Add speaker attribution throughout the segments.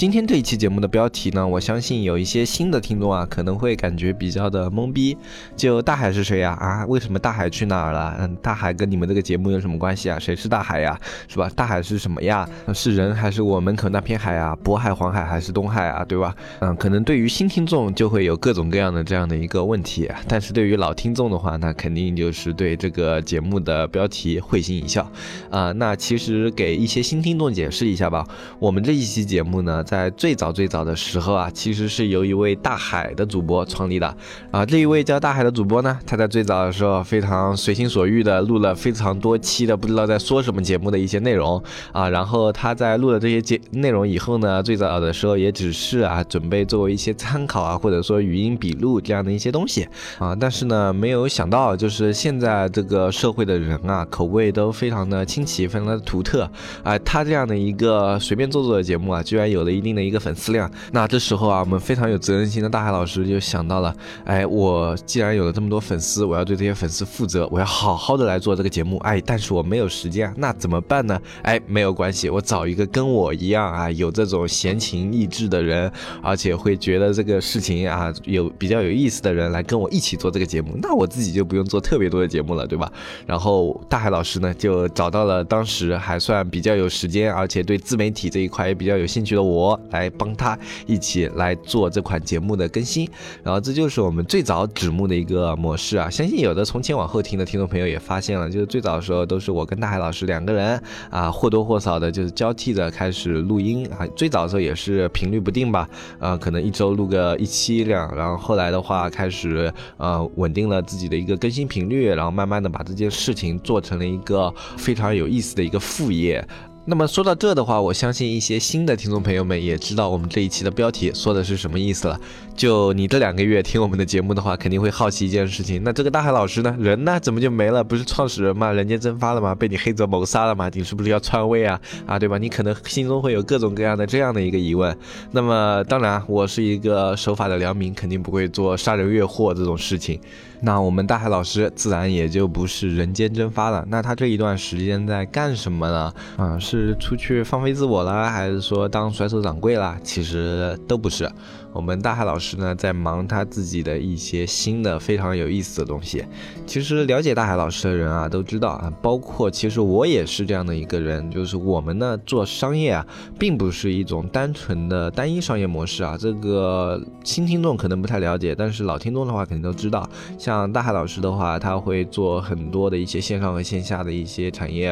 Speaker 1: 今天这一期节目的标题呢，我相信有一些新的听众啊，可能会感觉比较的懵逼。就大海是谁呀？啊，为什么大海去哪儿了？嗯，大海跟你们这个节目有什么关系啊？谁是大海呀？是吧？大海是什么呀？是人还是我门口那片海啊？渤海、黄海还是东海啊？对吧？嗯，可能对于新听众就会有各种各样的这样的一个问题，但是对于老听众的话，那肯定就是对这个节目的标题会心一笑。啊，那其实给一些新听众解释一下吧，我们这一期节目呢。在最早最早的时候啊，其实是由一位大海的主播创立的啊。这一位叫大海的主播呢，他在最早的时候非常随心所欲的录了非常多期的不知道在说什么节目的一些内容啊。然后他在录了这些节内容以后呢，最早的时候也只是啊准备作为一些参考啊，或者说语音笔录这样的一些东西啊。但是呢，没有想到就是现在这个社会的人啊，口味都非常的清奇，非常的独特啊。他这样的一个随便做做的节目啊，居然有了一。定的一个粉丝量，那这时候啊，我们非常有责任心的大海老师就想到了，哎，我既然有了这么多粉丝，我要对这些粉丝负责，我要好好的来做这个节目，哎，但是我没有时间，那怎么办呢？哎，没有关系，我找一个跟我一样啊，有这种闲情逸致的人，而且会觉得这个事情啊有比较有意思的人来跟我一起做这个节目，那我自己就不用做特别多的节目了，对吧？然后大海老师呢就找到了当时还算比较有时间，而且对自媒体这一块也比较有兴趣的我。我来帮他一起来做这款节目的更新，然后这就是我们最早纸木的一个模式啊。相信有的从前往后听的听众朋友也发现了，就是最早的时候都是我跟大海老师两个人啊，或多或少的就是交替着开始录音啊。最早的时候也是频率不定吧，啊，可能一周录个一期两，然后后来的话开始呃稳定了自己的一个更新频率，然后慢慢的把这件事情做成了一个非常有意思的一个副业。那么说到这的话，我相信一些新的听众朋友们也知道我们这一期的标题说的是什么意思了。就你这两个月听我们的节目的话，肯定会好奇一件事情，那这个大海老师呢，人呢怎么就没了？不是创始人吗？人间蒸发了吗？被你黑泽谋杀了吗？你是不是要篡位啊？啊，对吧？你可能心中会有各种各样的这样的一个疑问。那么当然，我是一个守法的良民，肯定不会做杀人越货这种事情。那我们大海老师自然也就不是人间蒸发了。那他这一段时间在干什么呢？啊，是出去放飞自我了，还是说当甩手掌柜了？其实都不是。我们大海老师呢，在忙他自己的一些新的非常有意思的东西。其实了解大海老师的人啊，都知道啊，包括其实我也是这样的一个人，就是我们呢做商业啊，并不是一种单纯的单一商业模式啊。这个新听众可能不太了解，但是老听众的话肯定都知道。像大海老师的话，他会做很多的一些线上和线下的一些产业，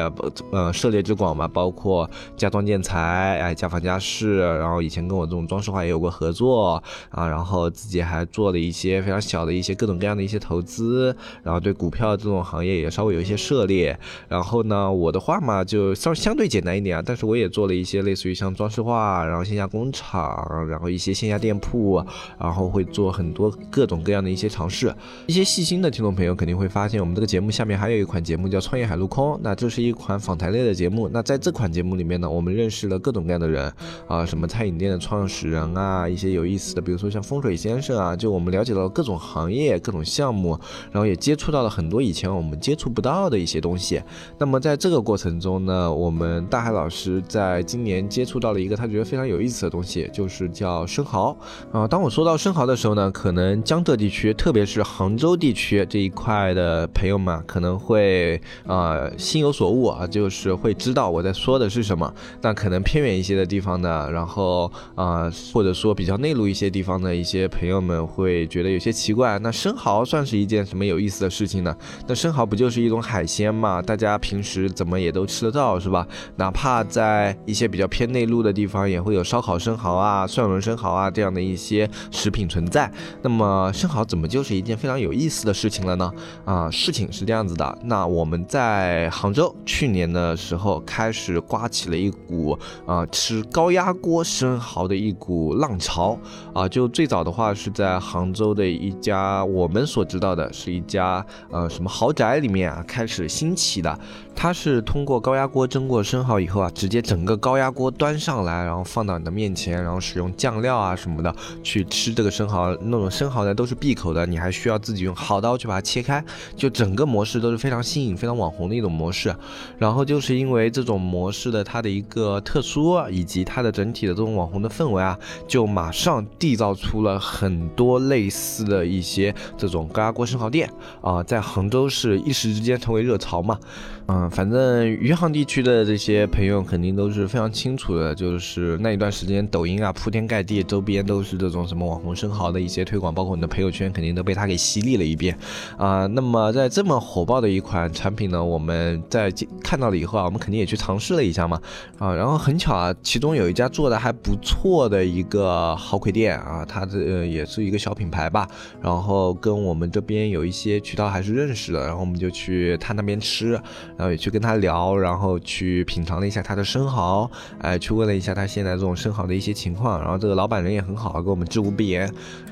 Speaker 1: 呃，涉猎之广嘛，包括家装建材，哎，家纺家饰，然后以前跟我这种装饰画也有过合作。啊，然后自己还做了一些非常小的一些各种各样的一些投资，然后对股票这种行业也稍微有一些涉猎。然后呢，我的话嘛，就稍相对简单一点啊，但是我也做了一些类似于像装饰画，然后线下工厂，然后一些线下店铺，然后会做很多各种各样的一些尝试。一些细心的听众朋友肯定会发现，我们这个节目下面还有一款节目叫《创业海陆空》，那这是一款访谈类的节目。那在这款节目里面呢，我们认识了各种各样的人啊，什么餐饮店的创始人啊，一些有意。的，比如说像风水先生啊，就我们了解到各种行业、各种项目，然后也接触到了很多以前我们接触不到的一些东西。那么在这个过程中呢，我们大海老师在今年接触到了一个他觉得非常有意思的东西，就是叫生蚝啊。当我说到生蚝的时候呢，可能江浙地区，特别是杭州地区这一块的朋友们可能会啊心有所悟啊，就是会知道我在说的是什么。那可能偏远一些的地方呢，然后啊或者说比较内陆。一些地方的一些朋友们会觉得有些奇怪，那生蚝算是一件什么有意思的事情呢？那生蚝不就是一种海鲜嘛？大家平时怎么也都吃得到，是吧？哪怕在一些比较偏内陆的地方，也会有烧烤生蚝啊、蒜蓉生蚝啊这样的一些食品存在。那么生蚝怎么就是一件非常有意思的事情了呢？啊，事情是这样子的，那我们在杭州去年的时候开始刮起了一股啊吃高压锅生蚝的一股浪潮。啊，就最早的话是在杭州的一家我们所知道的是一家呃什么豪宅里面啊开始兴起的。它是通过高压锅蒸过生蚝以后啊，直接整个高压锅端上来，然后放到你的面前，然后使用酱料啊什么的去吃这个生蚝。那种生蚝呢都是闭口的，你还需要自己用蚝刀去把它切开。就整个模式都是非常新颖、非常网红的一种模式。然后就是因为这种模式的它的一个特殊，以及它的整体的这种网红的氛围啊，就马上缔造出了很多类似的一些这种高压锅生蚝店啊，在杭州是一时之间成为热潮嘛。嗯，反正余杭地区的这些朋友肯定都是非常清楚的，就是那一段时间抖音啊铺天盖地，周边都是这种什么网红生蚝的一些推广，包括你的朋友圈肯定都被他给洗礼了一遍啊。那么在这么火爆的一款产品呢，我们在看到了以后啊，我们肯定也去尝试了一下嘛啊。然后很巧啊，其中有一家做的还不错的一个蚝魁店啊，它的也是一个小品牌吧，然后跟我们这边有一些渠道还是认识的，然后我们就去他那边吃。然后也去跟他聊，然后去品尝了一下他的生蚝，哎，去问了一下他现在这种生蚝的一些情况。然后这个老板人也很好，给我们知无不言。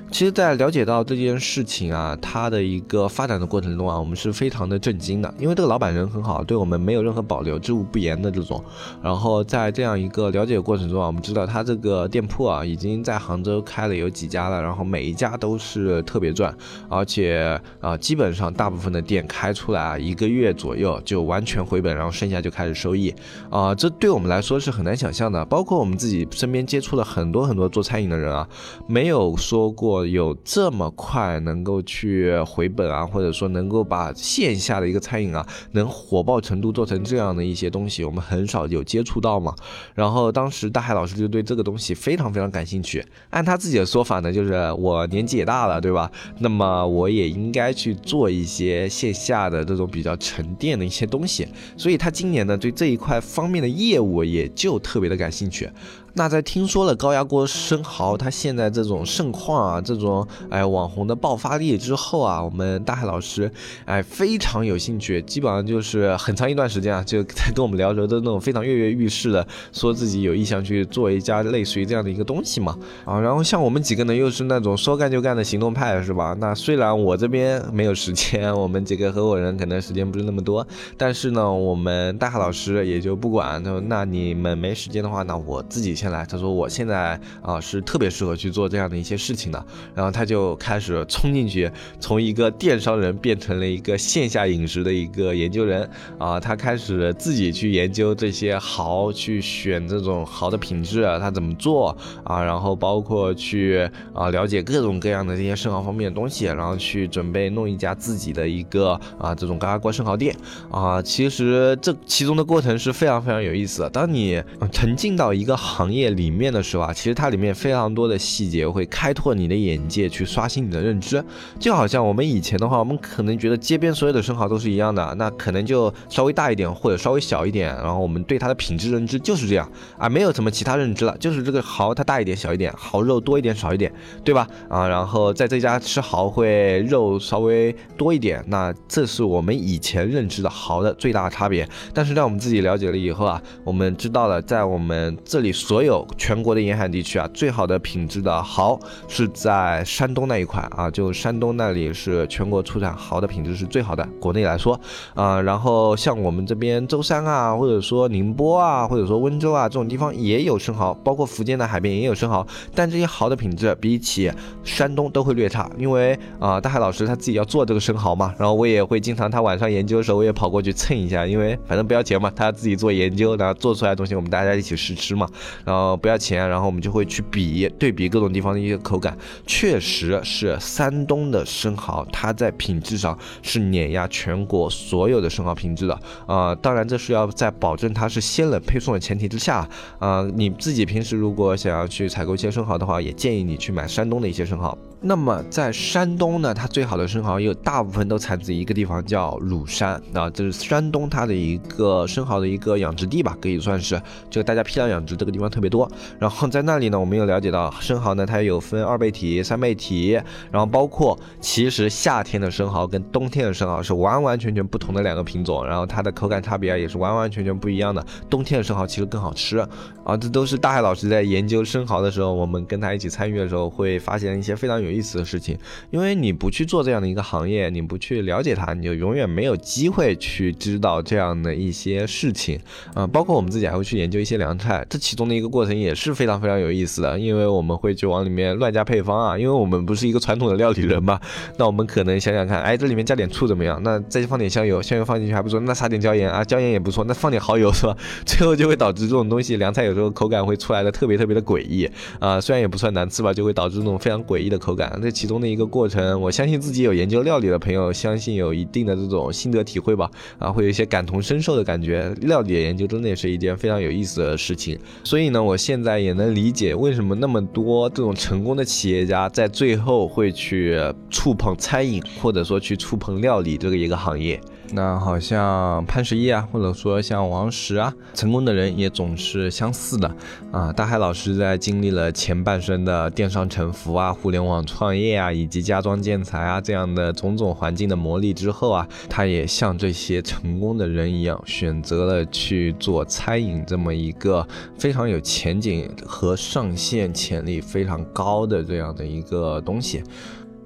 Speaker 1: 其实，在了解到这件事情啊，它的一个发展的过程中啊，我们是非常的震惊的，因为这个老板人很好，对我们没有任何保留，知无不言的这种。然后在这样一个了解过程中啊，我们知道他这个店铺啊，已经在杭州开了有几家了，然后每一家都是特别赚，而且啊，基本上大部分的店开出来啊，一个月左右就完全回本，然后剩下就开始收益啊，这对我们来说是很难想象的。包括我们自己身边接触了很多很多做餐饮的人啊，没有说过。有这么快能够去回本啊，或者说能够把线下的一个餐饮啊，能火爆程度做成这样的一些东西，我们很少有接触到嘛。然后当时大海老师就对这个东西非常非常感兴趣。按他自己的说法呢，就是我年纪也大了，对吧？那么我也应该去做一些线下的这种比较沉淀的一些东西。所以他今年呢，对这一块方面的业务也就特别的感兴趣。那在听说了高压锅生蚝它现在这种盛况啊，这种哎网红的爆发力之后啊，我们大海老师哎非常有兴趣，基本上就是很长一段时间啊，就在跟我们聊着都那种非常跃跃欲试的，说自己有意向去做一家类似于这样的一个东西嘛啊，然后像我们几个呢，又是那种说干就干的行动派是吧？那虽然我这边没有时间，我们几个合伙人可能时间不是那么多，但是呢，我们大海老师也就不管，他说那你们没时间的话，那我自己先。来，他说我现在啊是特别适合去做这样的一些事情的，然后他就开始冲进去，从一个电商人变成了一个线下饮食的一个研究人。啊，他开始自己去研究这些蚝，去选这种蚝的品质，他怎么做啊，然后包括去啊了解各种各样的这些生蚝方面的东西，然后去准备弄一家自己的一个啊这种嘎嘎锅生蚝店。啊，其实这其中的过程是非常非常有意思的，当你沉浸到一个行业。业里面的时候啊，其实它里面非常多的细节会开拓你的眼界，去刷新你的认知。就好像我们以前的话，我们可能觉得街边所有的生蚝都是一样的，那可能就稍微大一点或者稍微小一点，然后我们对它的品质认知就是这样啊，没有什么其他认知了，就是这个蚝它大一点小一点，蚝肉多一点少一点，对吧？啊，然后在这家吃蚝会肉稍微多一点，那这是我们以前认知的蚝的最大差别。但是在我们自己了解了以后啊，我们知道了在我们这里所所。有全国的沿海地区啊，最好的品质的蚝是在山东那一块啊，就山东那里是全国出产蚝的品质是最好的。国内来说啊，然后像我们这边舟山啊，或者说宁波啊，或者说温州啊这种地方也有生蚝，包括福建的海边也有生蚝，但这些蚝的品质比起山东都会略差，因为啊，大海老师他自己要做这个生蚝嘛，然后我也会经常他晚上研究的时候，我也跑过去蹭一下，因为反正不要钱嘛，他自己做研究，然后做出来的东西我们大家一起试吃嘛，然后。呃，不要钱，然后我们就会去比对比各种地方的一些口感，确实是山东的生蚝，它在品质上是碾压全国所有的生蚝品质的。啊，当然这是要在保证它是鲜冷配送的前提之下。啊，你自己平时如果想要去采购一些生蚝的话，也建议你去买山东的一些生蚝。那么在山东呢，它最好的生蚝有大部分都产自一个地方叫鲁山，啊，这是山东它的一个生蚝的一个养殖地吧，可以算是，就大家批量养殖这个地方特。别多。然后在那里呢，我们又了解到生蚝呢，它有分二倍体、三倍体，然后包括其实夏天的生蚝跟冬天的生蚝是完完全全不同的两个品种，然后它的口感差别啊也是完完全全不一样的。冬天的生蚝其实更好吃啊，这都是大海老师在研究生蚝的时候，我们跟他一起参与的时候会发现一些非常有意思的事情。因为你不去做这样的一个行业，你不去了解它，你就永远没有机会去知道这样的一些事情啊。包括我们自己还会去研究一些凉菜，这其中的一个过程也是非常非常有意思的，因为我们会去往里面乱加配方啊。因为我们不是一个传统的料理人嘛，那我们可能想想看，哎，这里面加点醋怎么样？那再放点香油，香油放进去还不错，那撒点椒盐啊，椒盐也不错，那放点蚝油是吧？最后就会导致这种东西凉菜有时候口感会出来的特别特别的诡异啊，虽然也不算难吃吧，就会导致这种非常诡异的口感。这其中的一个过程，我相信自己有研究料理的朋友，相信有一定的这种心得体会吧，啊，会有一些感同身受的感觉。料理的研究真的也是一件非常有意思的事情，所以呢，我现在也能理解为什么那么多这种成功的企业家在最后会去触碰餐饮，或者说去触碰料理这个一个行业。那好像潘石屹啊，或者说像王石啊，成功的人也总是相似的啊。大海老师在经历了前半生的电商沉浮啊、互联网创业啊，以及家装建材啊这样的种种环境的磨砺之后啊，他也像这些成功的人一样，选择了去做餐饮这么一个非常有前景和上线潜力非常高的这样的一个东西。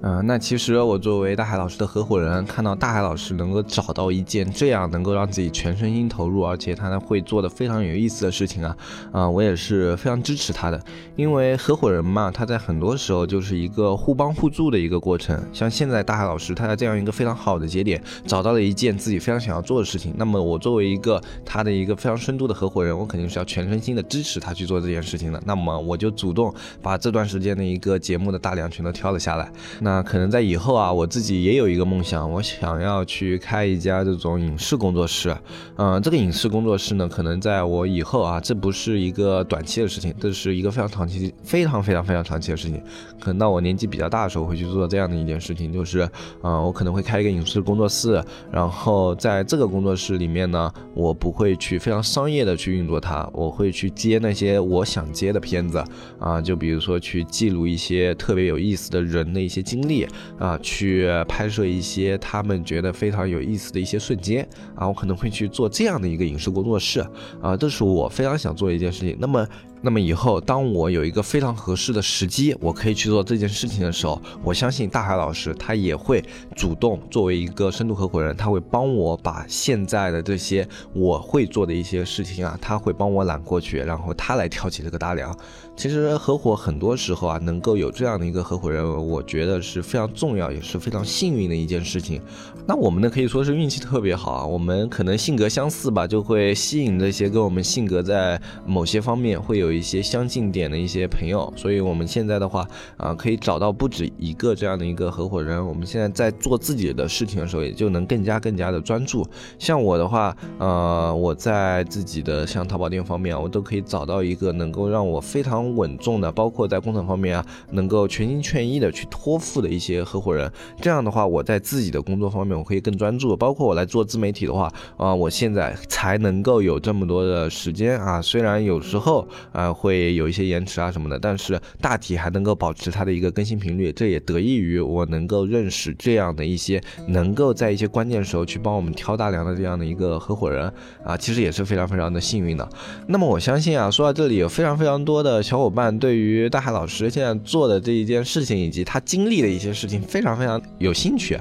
Speaker 1: 嗯，那其实我作为大海老师的合伙人，看到大海老师能够找到一件这样能够让自己全身心投入，而且他呢会做的非常有意思的事情啊，啊，我也是非常支持他的。因为合伙人嘛，他在很多时候就是一个互帮互助的一个过程。像现在大海老师他在这样一个非常好的节点，找到了一件自己非常想要做的事情，那么我作为一个他的一个非常深度的合伙人，我肯定是要全身心的支持他去做这件事情的。那么我就主动把这段时间的一个节目的大梁全都挑了下来。那那可能在以后啊，我自己也有一个梦想，我想要去开一家这种影视工作室。嗯，这个影视工作室呢，可能在我以后啊，这不是一个短期的事情，这是一个非常长期、非常非常非常长期的事情。可能到我年纪比较大的时候，会去做这样的一件事情，就是，嗯，我可能会开一个影视工作室，然后在这个工作室里面呢，我不会去非常商业的去运作它，我会去接那些我想接的片子啊，就比如说去记录一些特别有意思的人的一些经。经历啊，去拍摄一些他们觉得非常有意思的一些瞬间啊，我可能会去做这样的一个影视工作室啊，这是我非常想做的一件事情。那么。那么以后，当我有一个非常合适的时机，我可以去做这件事情的时候，我相信大海老师他也会主动作为一个深度合伙人，他会帮我把现在的这些我会做的一些事情啊，他会帮我揽过去，然后他来挑起这个大梁。其实合伙很多时候啊，能够有这样的一个合伙人，我觉得是非常重要，也是非常幸运的一件事情。那我们呢，可以说是运气特别好啊，我们可能性格相似吧，就会吸引这些跟我们性格在某些方面会有。有一些相近点的一些朋友，所以我们现在的话啊，可以找到不止一个这样的一个合伙人。我们现在在做自己的事情的时候，也就能更加更加的专注。像我的话，呃，我在自己的像淘宝店方面，我都可以找到一个能够让我非常稳重的，包括在工厂方面啊，能够全心全意的去托付的一些合伙人。这样的话，我在自己的工作方面，我可以更专注。包括我来做自媒体的话啊，我现在才能够有这么多的时间啊。虽然有时候啊。啊，会有一些延迟啊什么的，但是大体还能够保持它的一个更新频率，这也得益于我能够认识这样的一些能够在一些关键时候去帮我们挑大梁的这样的一个合伙人啊，其实也是非常非常的幸运的。那么我相信啊，说到这里有非常非常多的小伙伴对于大海老师现在做的这一件事情以及他经历的一些事情非常非常有兴趣。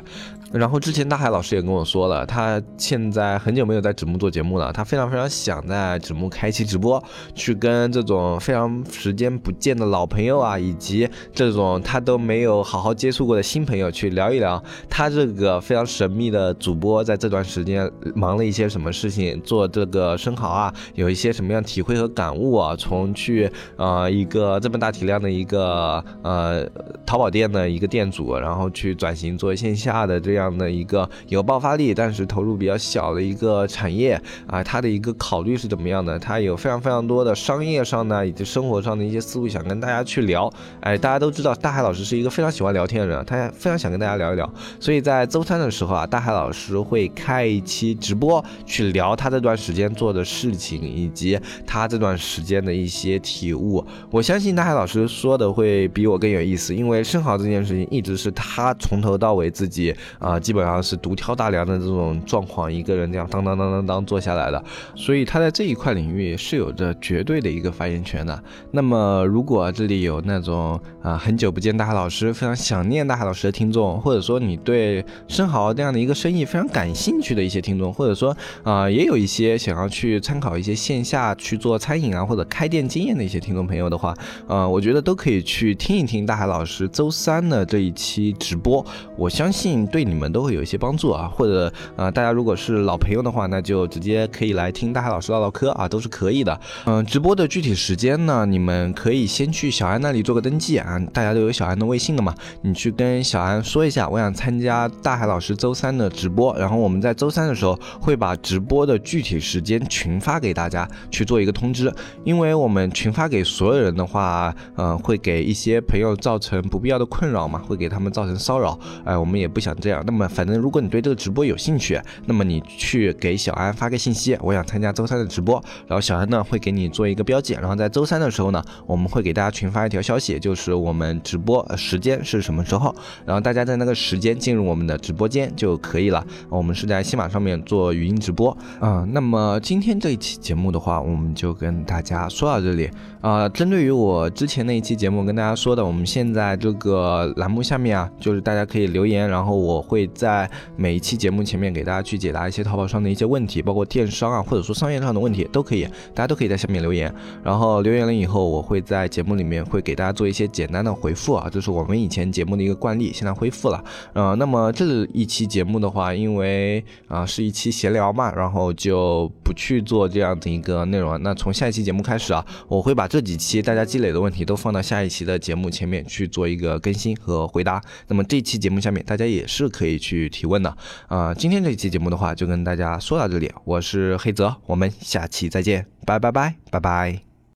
Speaker 1: 然后之前大海老师也跟我说了，他现在很久没有在纸木做节目了，他非常非常想在纸木开期直播，去跟这种非常时间不见的老朋友啊，以及这种他都没有好好接触过的新朋友去聊一聊，他这个非常神秘的主播在这段时间忙了一些什么事情，做这个生蚝啊，有一些什么样体会和感悟啊，从去呃一个这么大体量的一个呃淘宝店的一个店主，然后去转型做线下的这样。这样的一个有爆发力，但是投入比较小的一个产业啊，他的一个考虑是怎么样的？他有非常非常多的商业上呢，以及生活上的一些思路想跟大家去聊。哎，大家都知道大海老师是一个非常喜欢聊天的人，他非常想跟大家聊一聊。所以在周三的时候啊，大海老师会开一期直播，去聊他这段时间做的事情，以及他这段时间的一些体悟。我相信大海老师说的会比我更有意思，因为生蚝这件事情一直是他从头到尾自己啊，啊基本上是独挑大梁的这种状况，一个人这样当当当当当做下来的，所以他在这一块领域是有着绝对的一个发言权的。那么如果这里有那种啊很久不见大海老师，非常想念大海老师的听众，或者说你对生蚝这样的一个生意非常感兴趣的一些听众，或者说啊也有一些想要去参考一些线下去做餐饮啊或者开店经验的一些听众朋友的话，呃，我觉得都可以去听一听大海老师周三的这一期直播，我相信对你们们都会有一些帮助啊。或者呃，大家如果是老朋友的话，那就直接可以来听大海老师唠唠嗑啊，都是可以的。嗯，直播的具体时间呢，你们可以先去小安那里做个登记啊，大家都有小安的微信的嘛，你去跟小安说一下，我想参加大海老师周三的直播，然后我们在周三的时候会把直播的具体时间群发给大家去做一个通知，因为我们群发给所有人的话，嗯，会给一些朋友造成不必要的困扰嘛，会给他们造成骚扰，哎，我们也不想这样。那么反正如果你对这个直播有兴趣，那么你去给小安发个信息，我想参加周三的直播，然后小安呢会给你做一个标记，然后在周三的时候呢，我们会给大家群发一条消息，就是我们直播时间是什么时候，然后大家在那个时间进入我们的直播间就可以了。我们是在西马上面做语音直播啊。那么今天这一期节目的话，我们就跟大家说到这里啊。针对于我之前那一期节目跟大家说的，我们现在这个栏目下面啊，就是大家可以留言，然后我会在每一期节目前面给大家去解答一些淘宝上的一些问题，包括电商啊，或者说商业上的问题都可以，大家都可以在下面留言。然后留言了以后，我会在节目里面会给大家做一些简单的回复啊，这是我们以前节目的一个惯例，现在恢复了。呃，那么这一期节目的话，因为啊是一期闲聊嘛，然后就不去做这样的一个内容。那从下一期节目开始啊，我会把这几期大家积累的问题都放到下一期的节目前面去做一个更新和回答。那么这期节目下面大家也是可以去提问的啊。今天这期节目的话，就跟大家说到这里，我是黑泽，我们下期再见，拜拜拜拜拜。